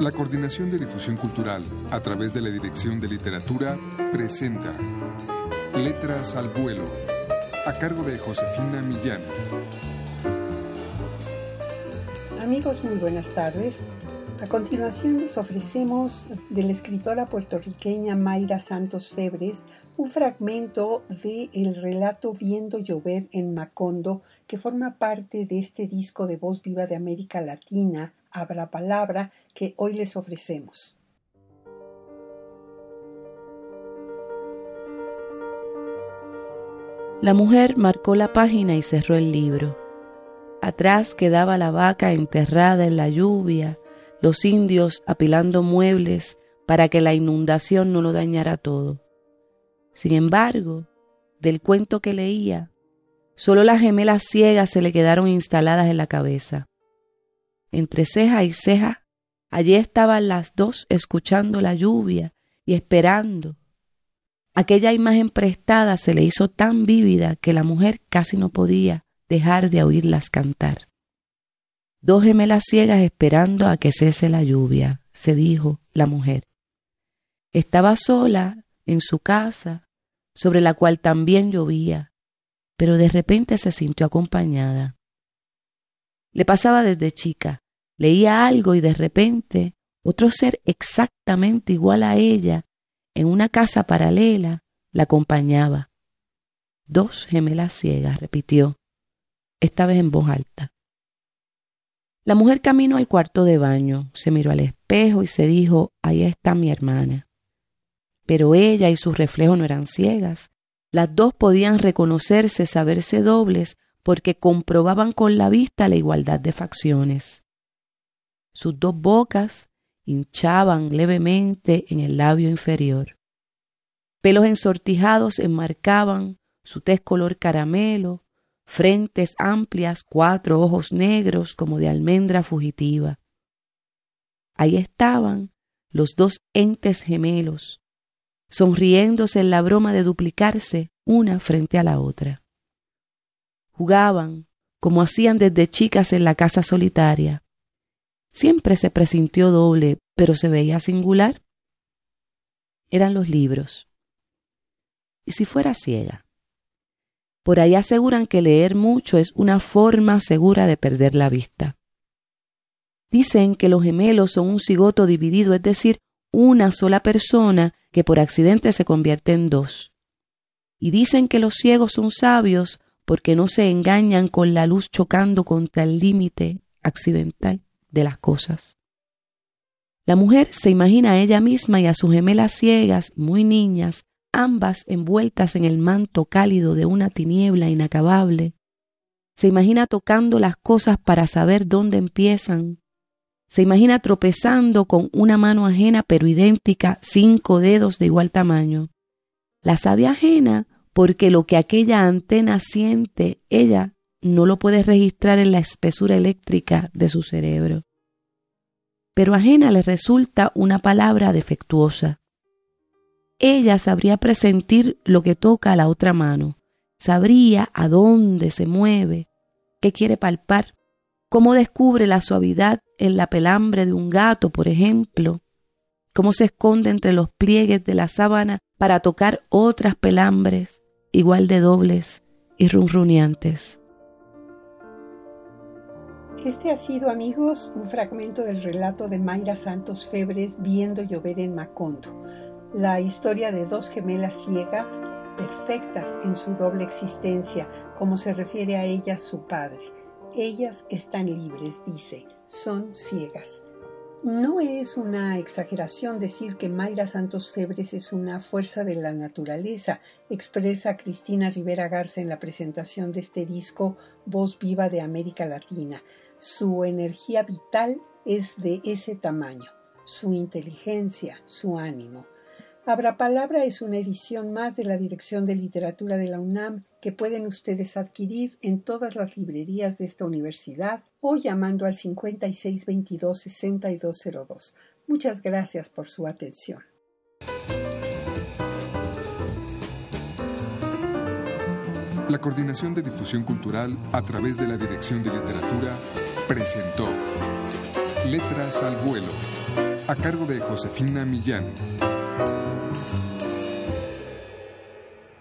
La Coordinación de Difusión Cultural, a través de la Dirección de Literatura, presenta Letras al Vuelo, a cargo de Josefina Millán. Amigos, muy buenas tardes. A continuación les ofrecemos de la escritora puertorriqueña Mayra Santos Febres un fragmento de el relato Viendo llover en Macondo que forma parte de este disco de voz viva de América Latina, Abra Palabra, que hoy les ofrecemos. La mujer marcó la página y cerró el libro. Atrás quedaba la vaca enterrada en la lluvia, los indios apilando muebles para que la inundación no lo dañara todo. Sin embargo, del cuento que leía, solo las gemelas ciegas se le quedaron instaladas en la cabeza. Entre ceja y ceja, allí estaban las dos escuchando la lluvia y esperando. Aquella imagen prestada se le hizo tan vívida que la mujer casi no podía dejar de oírlas cantar. Dos gemelas ciegas esperando a que cese la lluvia, se dijo la mujer. Estaba sola en su casa, sobre la cual también llovía, pero de repente se sintió acompañada. Le pasaba desde chica, leía algo y de repente otro ser exactamente igual a ella, en una casa paralela, la acompañaba. Dos gemelas ciegas, repitió, esta vez en voz alta. La mujer caminó al cuarto de baño, se miró al espejo y se dijo, ahí está mi hermana. Pero ella y su reflejo no eran ciegas. Las dos podían reconocerse, saberse dobles, porque comprobaban con la vista la igualdad de facciones. Sus dos bocas hinchaban levemente en el labio inferior. Pelos ensortijados enmarcaban su tez color caramelo, frentes amplias, cuatro ojos negros como de almendra fugitiva. Ahí estaban los dos entes gemelos, sonriéndose en la broma de duplicarse una frente a la otra. Jugaban como hacían desde chicas en la casa solitaria. Siempre se presintió doble, pero se veía singular. Eran los libros. ¿Y si fuera ciega? Por ahí aseguran que leer mucho es una forma segura de perder la vista. Dicen que los gemelos son un cigoto dividido, es decir, una sola persona que por accidente se convierte en dos. Y dicen que los ciegos son sabios porque no se engañan con la luz chocando contra el límite accidental de las cosas. La mujer se imagina a ella misma y a sus gemelas ciegas, muy niñas, ambas envueltas en el manto cálido de una tiniebla inacabable. Se imagina tocando las cosas para saber dónde empiezan. Se imagina tropezando con una mano ajena pero idéntica, cinco dedos de igual tamaño. La sabe ajena porque lo que aquella antena siente, ella no lo puede registrar en la espesura eléctrica de su cerebro. Pero ajena le resulta una palabra defectuosa. Ella sabría presentir lo que toca a la otra mano, sabría a dónde se mueve, qué quiere palpar, cómo descubre la suavidad en la pelambre de un gato, por ejemplo, cómo se esconde entre los pliegues de la sábana para tocar otras pelambres igual de dobles y runruneantes. Este ha sido, amigos, un fragmento del relato de Mayra Santos Febres viendo llover en Macondo la historia de dos gemelas ciegas, perfectas en su doble existencia, como se refiere a ellas su padre. Ellas están libres, dice, son ciegas. No es una exageración decir que Mayra Santos Febres es una fuerza de la naturaleza, expresa Cristina Rivera Garza en la presentación de este disco Voz Viva de América Latina. Su energía vital es de ese tamaño, su inteligencia, su ánimo. Abra Palabra es una edición más de la Dirección de Literatura de la UNAM que pueden ustedes adquirir en todas las librerías de esta universidad o llamando al 5622-6202. Muchas gracias por su atención. La Coordinación de Difusión Cultural a través de la Dirección de Literatura presentó Letras al Vuelo a cargo de Josefina Millán.